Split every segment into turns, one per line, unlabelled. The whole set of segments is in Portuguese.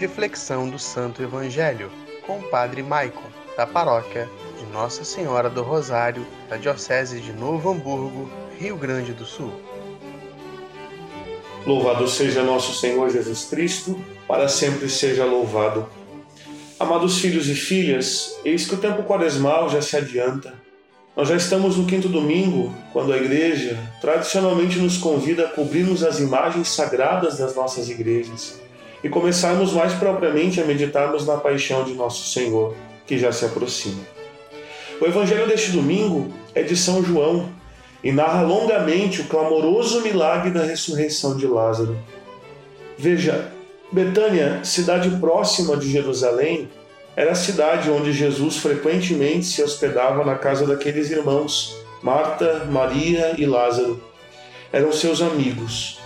Reflexão do Santo Evangelho com o Padre Maicon, da paróquia de Nossa Senhora do Rosário, da Diocese de Novo Hamburgo, Rio Grande do Sul.
Louvado seja nosso Senhor Jesus Cristo, para sempre seja louvado. Amados filhos e filhas, eis que o tempo quaresmal já se adianta. Nós já estamos no quinto domingo, quando a Igreja tradicionalmente nos convida a cobrirmos as imagens sagradas das nossas igrejas e começarmos mais propriamente a meditarmos na paixão de nosso Senhor, que já se aproxima. O Evangelho deste domingo é de São João e narra longamente o clamoroso milagre da ressurreição de Lázaro. Veja, Betânia, cidade próxima de Jerusalém, era a cidade onde Jesus frequentemente se hospedava na casa daqueles irmãos, Marta, Maria e Lázaro. Eram seus amigos.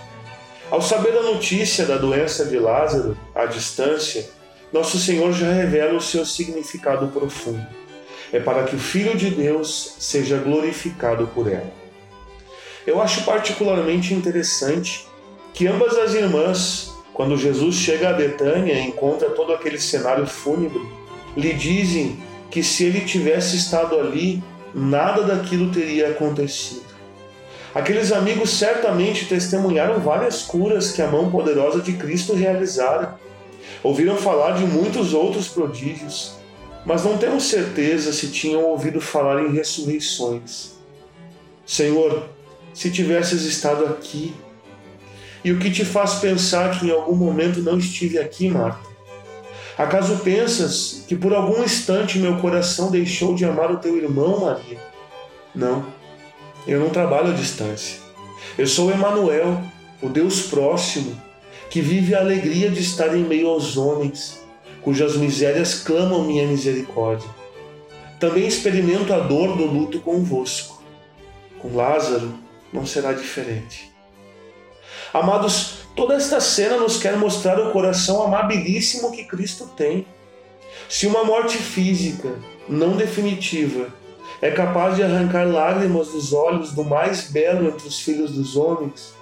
Ao saber da notícia da doença de Lázaro, à distância, nosso Senhor já revela o seu significado profundo. É para que o Filho de Deus seja glorificado por ela. Eu acho particularmente interessante que ambas as irmãs, quando Jesus chega a Betânia e encontra todo aquele cenário fúnebre, lhe dizem que se ele tivesse estado ali, nada daquilo teria acontecido. Aqueles amigos certamente testemunharam várias curas que a mão poderosa de Cristo realizara. Ouviram falar de muitos outros prodígios, mas não temos certeza se tinham ouvido falar em ressurreições. Senhor, se tivesses estado aqui, e o que te faz pensar que em algum momento não estive aqui, Marta? Acaso pensas que por algum instante meu coração deixou de amar o teu irmão, Maria? Não, eu não trabalho à distância. Eu sou Emanuel, o Deus próximo, que vive a alegria de estar em meio aos homens, cujas misérias clamam minha misericórdia. Também experimento a dor do luto convosco. Com Lázaro não será diferente. Amados, Toda esta cena nos quer mostrar o coração amabilíssimo que Cristo tem. Se uma morte física, não definitiva, é capaz de arrancar lágrimas dos olhos do mais belo entre os filhos dos homens,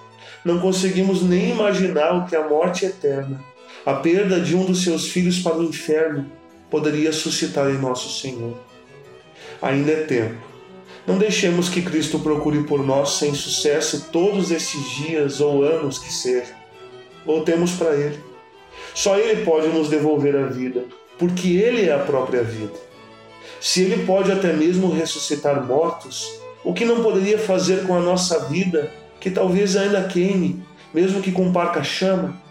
não conseguimos nem imaginar o que a morte eterna, a perda de um dos seus filhos para o inferno, poderia suscitar em nosso Senhor. Ainda é tempo não deixemos que Cristo procure por nós sem sucesso todos esses dias ou anos que ser. Voltemos para Ele. Só Ele pode nos devolver a vida, porque Ele é a própria vida. Se Ele pode até mesmo ressuscitar mortos, o que não poderia fazer com a nossa vida, que talvez ainda queime, mesmo que com parca chama?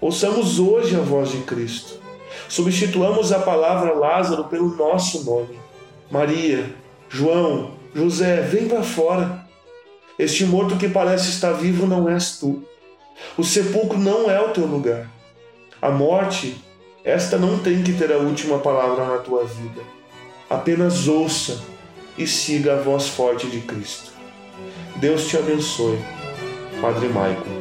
Ouçamos hoje a voz de Cristo. Substituamos a palavra Lázaro pelo nosso nome. Maria, João, José, vem para fora. Este morto que parece estar vivo não és tu. O sepulcro não é o teu lugar. A morte, esta não tem que ter a última palavra na tua vida. Apenas ouça e siga a voz forte de Cristo. Deus te abençoe. Padre Maicon.